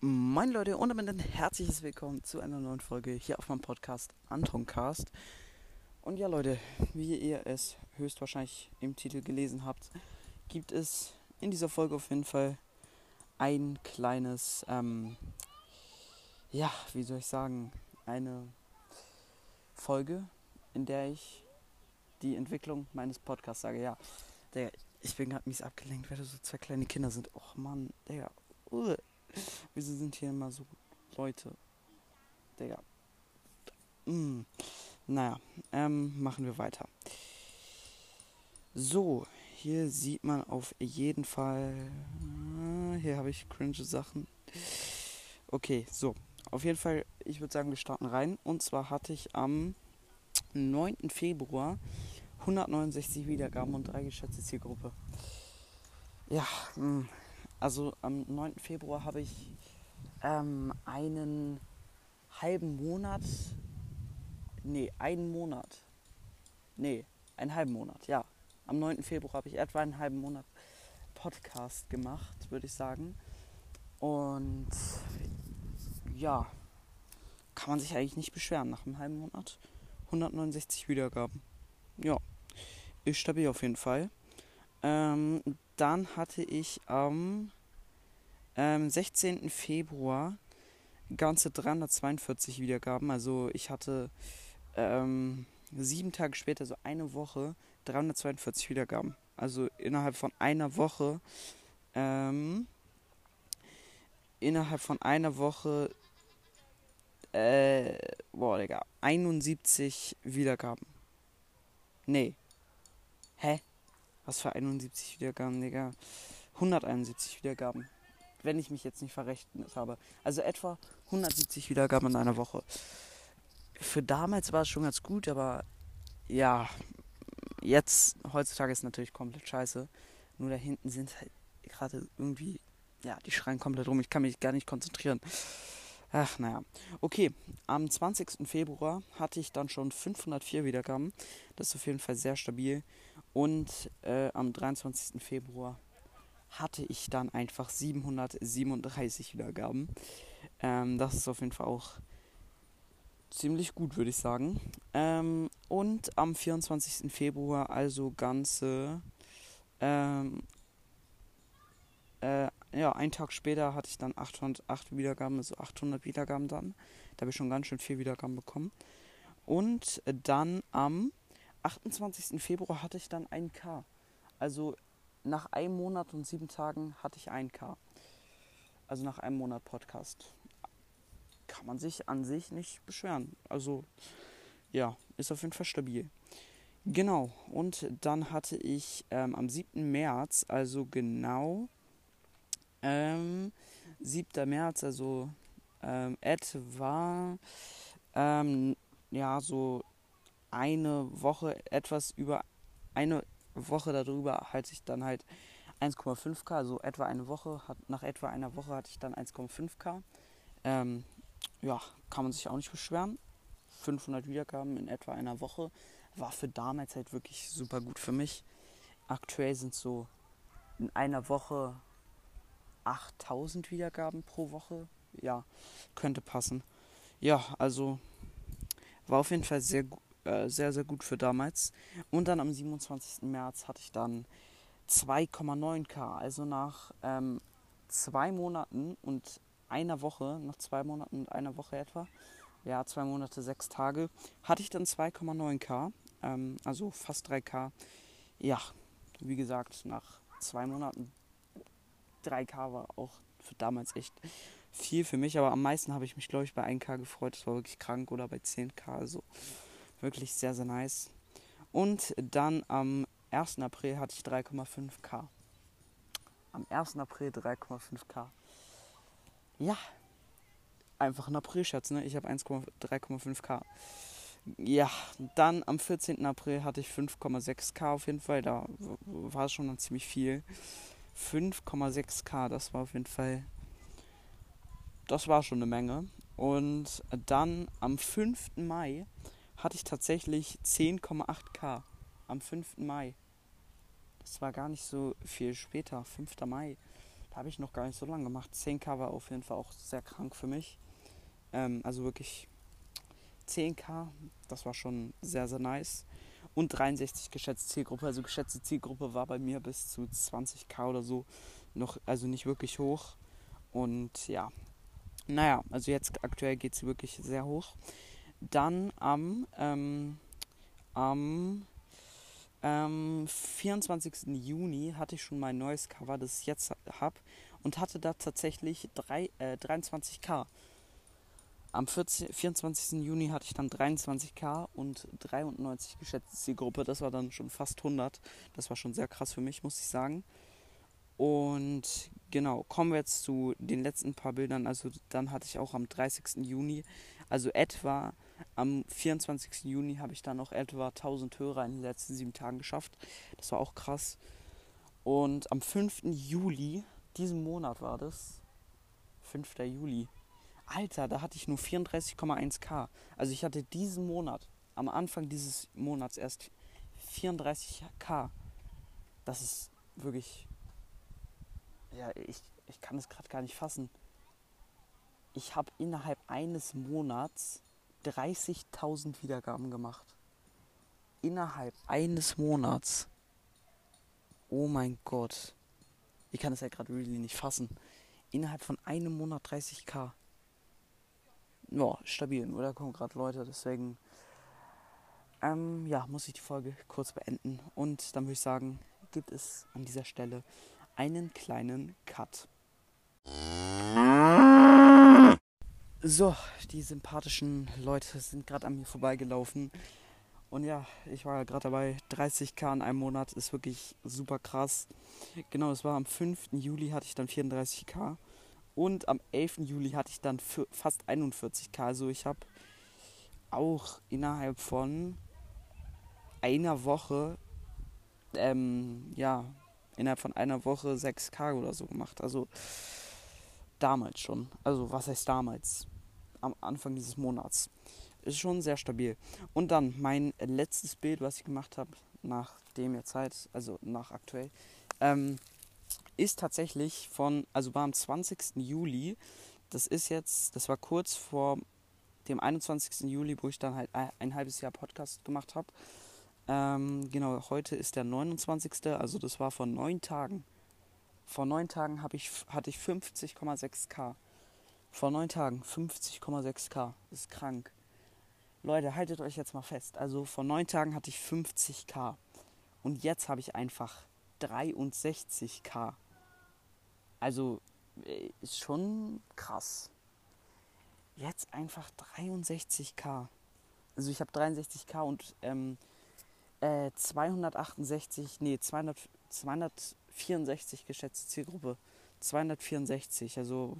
Moin Leute und damit ein herzliches Willkommen zu einer neuen Folge hier auf meinem Podcast Antoncast. Und ja Leute, wie ihr es höchstwahrscheinlich im Titel gelesen habt, gibt es in dieser Folge auf jeden Fall ein kleines, ähm, ja, wie soll ich sagen, eine Folge, in der ich die Entwicklung meines Podcasts sage. Ja, der, ich bin gerade mies abgelenkt, weil da so zwei kleine Kinder sind. Och Mann, der, uh. Wieso sind hier immer so Leute? Digga. Mm. Naja, ähm, machen wir weiter. So, hier sieht man auf jeden Fall. Äh, hier habe ich cringe Sachen. Okay, so. Auf jeden Fall, ich würde sagen, wir starten rein. Und zwar hatte ich am 9. Februar 169 Wiedergaben und drei geschätzte Zielgruppe. Ja, mh, mm. Also am 9. Februar habe ich ähm, einen halben Monat, nee, einen Monat, nee, einen halben Monat, ja. Am 9. Februar habe ich etwa einen halben Monat Podcast gemacht, würde ich sagen. Und ja, kann man sich eigentlich nicht beschweren nach einem halben Monat. 169 Wiedergaben. Ja, ist stabil auf jeden Fall. Ähm, dann hatte ich am ähm, 16. Februar ganze 342 Wiedergaben. Also ich hatte ähm, sieben Tage später, so eine Woche, 342 Wiedergaben. Also innerhalb von einer Woche, ähm, innerhalb von einer Woche, äh, boah, Digga, 71 Wiedergaben. Nee. Hä? Was für 71 Wiedergaben, Digga? 171 Wiedergaben. Wenn ich mich jetzt nicht verrechnet habe. Also etwa 170 Wiedergaben in einer Woche. Für damals war es schon ganz gut, aber ja, jetzt, heutzutage ist es natürlich komplett scheiße. Nur da hinten sind halt gerade irgendwie, ja, die schreien komplett rum. Ich kann mich gar nicht konzentrieren. Ach, naja. Okay, am 20. Februar hatte ich dann schon 504 Wiedergaben. Das ist auf jeden Fall sehr stabil. Und äh, am 23. Februar hatte ich dann einfach 737 Wiedergaben. Ähm, das ist auf jeden Fall auch ziemlich gut, würde ich sagen. Ähm, und am 24. Februar, also ganze, ähm, äh, ja, einen Tag später hatte ich dann 808 Wiedergaben, also 800 Wiedergaben dann. Da habe ich schon ganz schön viel Wiedergaben bekommen. Und dann am 28. Februar hatte ich dann 1K. Also nach einem Monat und sieben Tagen hatte ich 1K. Also nach einem Monat Podcast. Kann man sich an sich nicht beschweren. Also ja, ist auf jeden Fall stabil. Genau, und dann hatte ich ähm, am 7. März, also genau ähm, 7. März, also ähm, etwa ähm, ja so eine Woche, etwas über eine Woche darüber hatte ich dann halt 1,5k, also etwa eine Woche, hat, nach etwa einer Woche hatte ich dann 1,5k. Ähm, ja, kann man sich auch nicht beschweren. 500 Wiedergaben in etwa einer Woche war für damals halt wirklich super gut für mich. Aktuell sind so in einer Woche 8000 Wiedergaben pro Woche. Ja, könnte passen. Ja, also war auf jeden Fall sehr äh, sehr, sehr gut für damals. Und dann am 27. März hatte ich dann 2,9k. Also nach ähm, zwei Monaten und einer Woche, nach zwei Monaten und einer Woche etwa, ja, zwei Monate, sechs Tage, hatte ich dann 2,9k. Ähm, also fast 3k. Ja, wie gesagt, nach zwei Monaten 3k war auch für damals echt viel für mich, aber am meisten habe ich mich, glaube ich, bei 1k gefreut. Das war wirklich krank oder bei 10k. Also Wirklich sehr, sehr nice. Und dann am 1. April hatte ich 3,5k. Am 1. April 3,5k. Ja, einfach ein April-Schatz, ne? Ich habe 1,3,5k. Ja, dann am 14. April hatte ich 5,6k auf jeden Fall. Da war es schon dann ziemlich viel. 5,6k, das war auf jeden Fall. Das war schon eine Menge. Und dann am 5. Mai hatte ich tatsächlich 10,8k am 5. Mai. Das war gar nicht so viel später, 5. Mai. Da habe ich noch gar nicht so lange gemacht. 10k war auf jeden Fall auch sehr krank für mich. Ähm, also wirklich 10k, das war schon sehr, sehr nice. Und 63 geschätzte Zielgruppe. Also geschätzte Zielgruppe war bei mir bis zu 20k oder so noch, also nicht wirklich hoch. Und ja, naja, also jetzt aktuell geht es wirklich sehr hoch. Dann am, ähm, am ähm, 24. Juni hatte ich schon mein neues Cover, das ich jetzt habe, und hatte da tatsächlich drei, äh, 23k. Am 14, 24. Juni hatte ich dann 23k und 93 geschätzte Zielgruppe. Das war dann schon fast 100. Das war schon sehr krass für mich, muss ich sagen. Und genau, kommen wir jetzt zu den letzten paar Bildern. Also dann hatte ich auch am 30. Juni, also etwa am 24. Juni habe ich dann noch etwa 1000 Hörer in den letzten sieben Tagen geschafft. Das war auch krass. Und am 5. Juli, diesen Monat war das, 5. Juli, Alter, da hatte ich nur 34,1k. Also ich hatte diesen Monat, am Anfang dieses Monats erst 34k. Das ist wirklich ja, ich, ich kann es gerade gar nicht fassen. Ich habe innerhalb eines Monats 30.000 Wiedergaben gemacht. Innerhalb eines Monats. Oh mein Gott. Ich kann es ja gerade really nicht fassen. Innerhalb von einem Monat 30k. Ja, stabil. Nur da kommen gerade Leute, deswegen ähm, ja, muss ich die Folge kurz beenden. Und dann würde ich sagen, gibt es an dieser Stelle einen kleinen Cut. So, die sympathischen Leute sind gerade an mir vorbeigelaufen. Und ja, ich war gerade dabei. 30k in einem Monat ist wirklich super krass. Genau, es war am 5. Juli hatte ich dann 34k. Und am 11. Juli hatte ich dann fast 41k. Also ich habe auch innerhalb von einer Woche ähm, ja, innerhalb von einer Woche 6K oder so gemacht. Also damals schon. Also was heißt damals? Am Anfang dieses Monats. Ist schon sehr stabil. Und dann mein letztes Bild, was ich gemacht habe, nach dem jetzt Zeit, also nach aktuell, ähm, ist tatsächlich von, also war am 20. Juli. Das ist jetzt, das war kurz vor dem 21. Juli, wo ich dann halt ein halbes Jahr Podcast gemacht habe. Ähm, genau, heute ist der 29. Also das war vor neun Tagen. Vor neun Tagen ich, hatte ich 50,6k. Vor neun Tagen 50,6k. Das ist krank. Leute, haltet euch jetzt mal fest. Also vor neun Tagen hatte ich 50k. Und jetzt habe ich einfach 63k. Also äh, ist schon krass. Jetzt einfach 63k. Also ich habe 63k und ähm, äh, 268, nee, 200, 264 geschätzte Zielgruppe. 264, also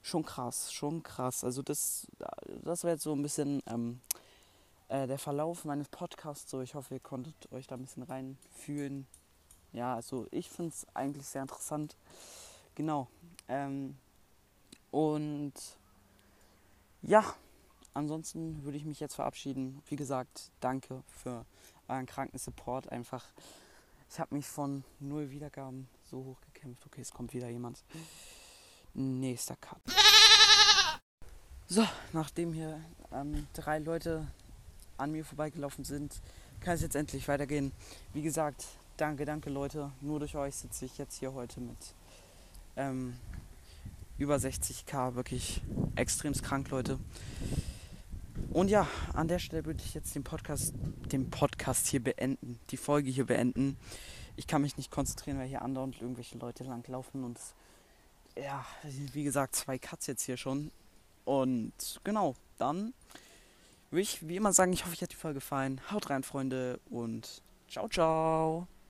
schon krass, schon krass. Also das, das wäre jetzt so ein bisschen ähm, äh, der Verlauf meines Podcasts. So, ich hoffe, ihr konntet euch da ein bisschen reinfühlen. Ja, also ich finde es eigentlich sehr interessant. Genau. Ähm, und ja, ansonsten würde ich mich jetzt verabschieden. Wie gesagt, danke für euren kranken Support. Einfach, ich habe mich von null Wiedergaben so hoch gekämpft. Okay, es kommt wieder jemand. Nächster Cut. So, nachdem hier ähm, drei Leute an mir vorbeigelaufen sind, kann es jetzt endlich weitergehen. Wie gesagt, danke, danke Leute. Nur durch euch sitze ich jetzt hier heute mit ähm, über 60k. Wirklich extrem krank, Leute. Und ja, an der Stelle würde ich jetzt den Podcast, den Podcast hier beenden, die Folge hier beenden. Ich kann mich nicht konzentrieren, weil hier andauernd irgendwelche Leute langlaufen und ja, wie gesagt, zwei Cuts jetzt hier schon. Und genau, dann würde ich wie immer sagen, ich hoffe, euch hat die Folge gefallen. Haut rein, Freunde, und ciao, ciao.